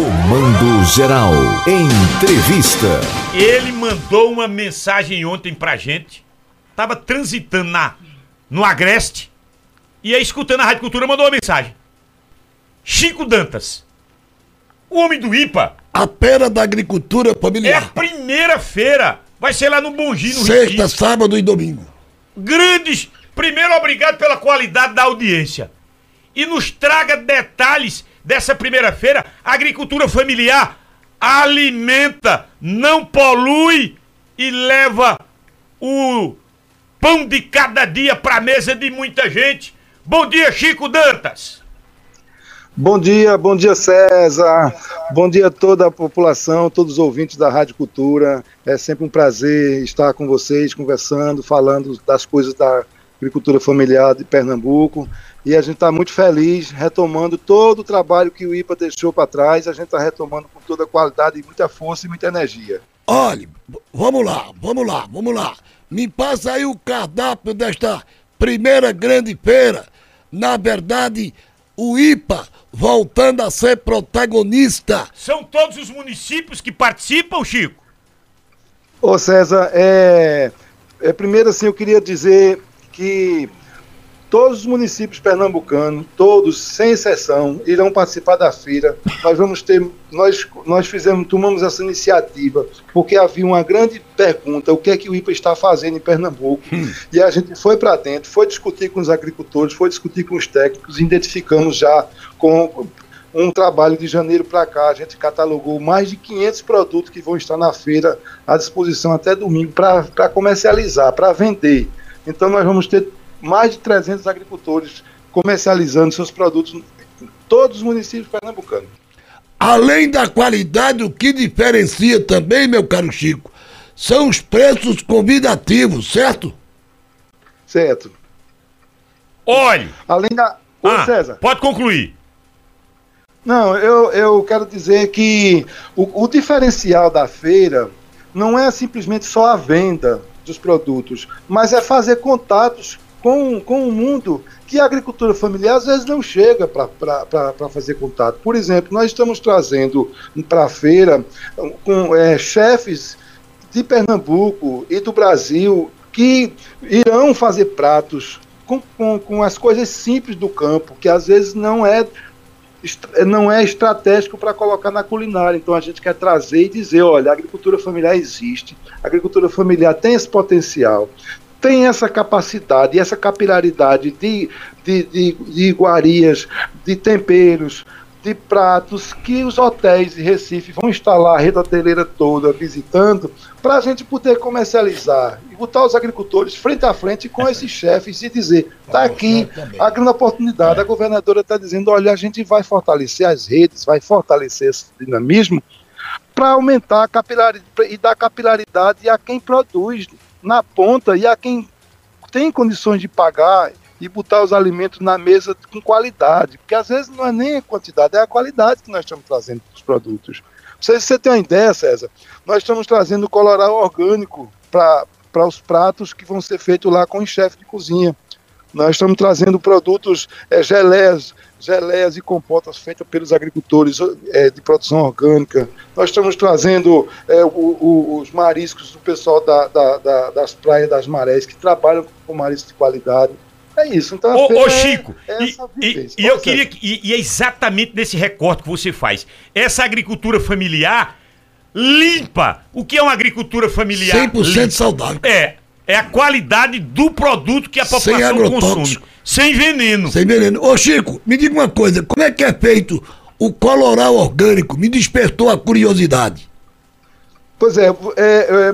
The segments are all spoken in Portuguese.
Comando Geral. Entrevista. Ele mandou uma mensagem ontem pra gente. Tava transitando na, no Agreste. E aí, escutando a Rádio Cultura, mandou uma mensagem. Chico Dantas. O homem do IPA. A Pera da Agricultura É a Familiar. primeira feira. Vai ser lá no Bongi, no Sexta, Recife. sábado e domingo. Grandes. Primeiro, obrigado pela qualidade da audiência. E nos traga detalhes dessa primeira feira. A agricultura familiar alimenta, não polui e leva o pão de cada dia para mesa de muita gente. Bom dia, Chico Dantas. Bom dia, bom dia César, bom dia a toda a população, todos os ouvintes da Rádio Cultura. É sempre um prazer estar com vocês, conversando, falando das coisas da agricultura familiar de Pernambuco. E a gente está muito feliz, retomando todo o trabalho que o IPA deixou para trás. A gente está retomando com toda a qualidade, muita força e muita energia. Olha, vamos lá, vamos lá, vamos lá. Me passa aí o cardápio desta primeira grande feira. Na verdade, o IPA voltando a ser protagonista. São todos os municípios que participam, Chico? Ô César, é, é, primeiro assim eu queria dizer que todos os municípios pernambucanos, todos, sem exceção, irão participar da feira. Nós vamos ter, nós, nós fizemos, tomamos essa iniciativa porque havia uma grande pergunta: o que é que o IPA está fazendo em Pernambuco? E a gente foi para dentro, foi discutir com os agricultores, foi discutir com os técnicos, identificamos já com um trabalho de janeiro para cá, a gente catalogou mais de 500 produtos que vão estar na feira à disposição até domingo para comercializar, para vender. Então nós vamos ter mais de 300 agricultores comercializando seus produtos em todos os municípios pernambucanos. Além da qualidade, o que diferencia também, meu caro Chico, são os preços convidativos, certo? Certo. Olhe. Além da. Ô, Ah, César. pode concluir. Não, eu, eu quero dizer que o, o diferencial da feira não é simplesmente só a venda dos produtos, mas é fazer contatos com, com o mundo que a agricultura familiar às vezes não chega para fazer contato. Por exemplo, nós estamos trazendo para a feira com é, chefes de Pernambuco e do Brasil que irão fazer pratos com, com, com as coisas simples do campo, que às vezes não é não é estratégico para colocar na culinária. Então a gente quer trazer e dizer, olha, a agricultura familiar existe, a agricultura familiar tem esse potencial, tem essa capacidade essa capilaridade de, de, de, de iguarias, de temperos, de pratos que os hotéis de Recife vão instalar a rede hoteleira toda visitando para a gente poder comercializar e botar os agricultores frente a frente com esses chefes e dizer, está aqui a grande oportunidade. A governadora está dizendo, olha, a gente vai fortalecer as redes, vai fortalecer esse dinamismo para aumentar a capilaridade e dar capilaridade a quem produz na ponta e a quem tem condições de pagar e botar os alimentos na mesa com qualidade, porque às vezes não é nem a quantidade, é a qualidade que nós estamos trazendo para os produtos. Não sei se você tem uma ideia, César, nós estamos trazendo coloral orgânico para os pratos que vão ser feitos lá com o chefe de cozinha. Nós estamos trazendo produtos, é, geleias, geleias e compotas feitas pelos agricultores é, de produção orgânica. Nós estamos trazendo é, o- o- os mariscos do pessoal da- da- da- das praias das marés, que trabalham com marisco de qualidade. É isso. Então, a Ô, ô é- Chico, é e, essa e- vivência. e eu queria. E, e é exatamente nesse recorte que você faz. Essa agricultura familiar limpa. O que é uma agricultura familiar? 100% limpa? saudável. É. É a qualidade do produto que a Sem população agrotóxico. consome. Sem veneno. Sem veneno. Ô Chico, me diga uma coisa, como é que é feito o coloral orgânico? Me despertou a curiosidade. Pois é, é,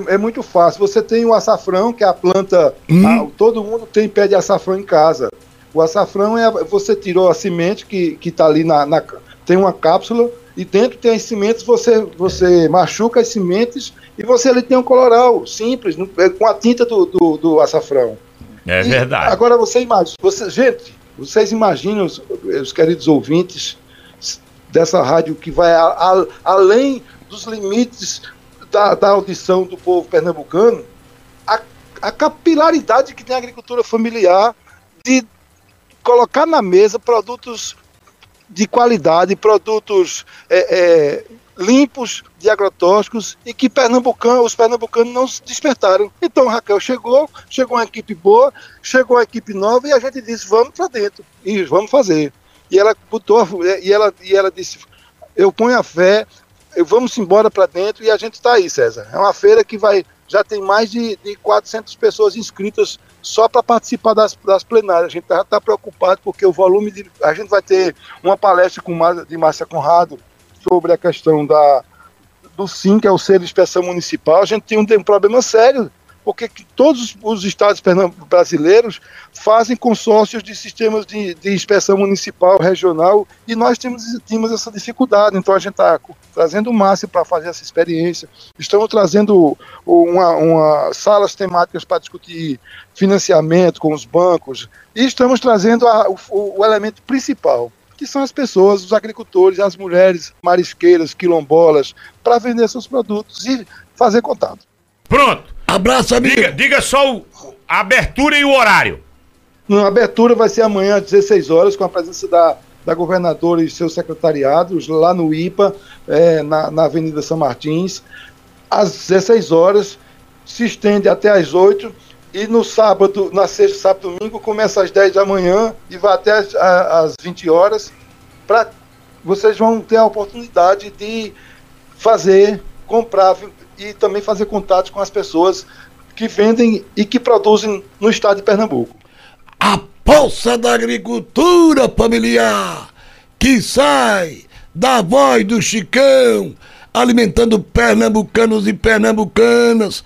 é, é muito fácil. Você tem o açafrão, que é a planta. a- todo mundo tem pé de açafrão em casa. O açafrão é. Você tirou a semente que está ali na, na- Tem uma cápsula e dentro tem as sementes. Você, você machuca as sementes e você ali tem um coloral simples, é, com a tinta do, do, do açafrão. É E verdade. Agora você imagina, você, gente, vocês imaginam, os, os queridos ouvintes dessa rádio que vai a- a- além dos limites da, da audição do povo pernambucano, a, a capilaridade que tem a agricultura familiar de colocar na mesa produtos de qualidade, produtos é, é, limpos de agrotóxicos e que pernambucano, os pernambucanos não se despertaram. Então Raquel chegou, chegou uma equipe boa, chegou uma equipe nova e a gente disse vamos para dentro e vamos fazer. E ela botou e ela e ela disse eu ponho a fé, vamos embora para dentro e a gente está aí, César. É uma feira que vai já tem mais de, de 400 pessoas inscritas só para participar das, das, plenárias. A gente já está preocupado porque o volume de. A gente vai ter uma palestra com, de Márcia Conrado sobre a questão da, do SIM, que é o Selo de Inspeção Municipal. A gente tem um, tem um problema sério porque todos os estados brasileiros fazem consórcios de sistemas de, de inspeção municipal, regional, e nós temos, temos essa dificuldade. Então a gente está trazendo o máximo para fazer essa experiência. Estamos trazendo uma, uma salas temáticas para discutir financiamento com os bancos, e estamos trazendo a, o, o elemento principal, que são as pessoas, os agricultores, as mulheres marisqueiras, quilombolas, para vender seus produtos e fazer contato. Pronto. Abraço, amigo. Diga, diga só o, a abertura e o horário. A abertura vai ser amanhã às 16 horas, com a presença da, da governadora e seus secretariados, lá no IPA, é, na, na Avenida São Martins. Às 16 horas, se estende até às 8 e no sábado, na sexta, sábado domingo, começa às 10 da manhã e vai até às, às 20 horas. Pra, vocês vão ter a oportunidade de fazer, comprar e também fazer contatos com as pessoas que vendem e que produzem no estado de Pernambuco. A poça da agricultura familiar que sai da voz do Chicão, alimentando pernambucanos e pernambucanas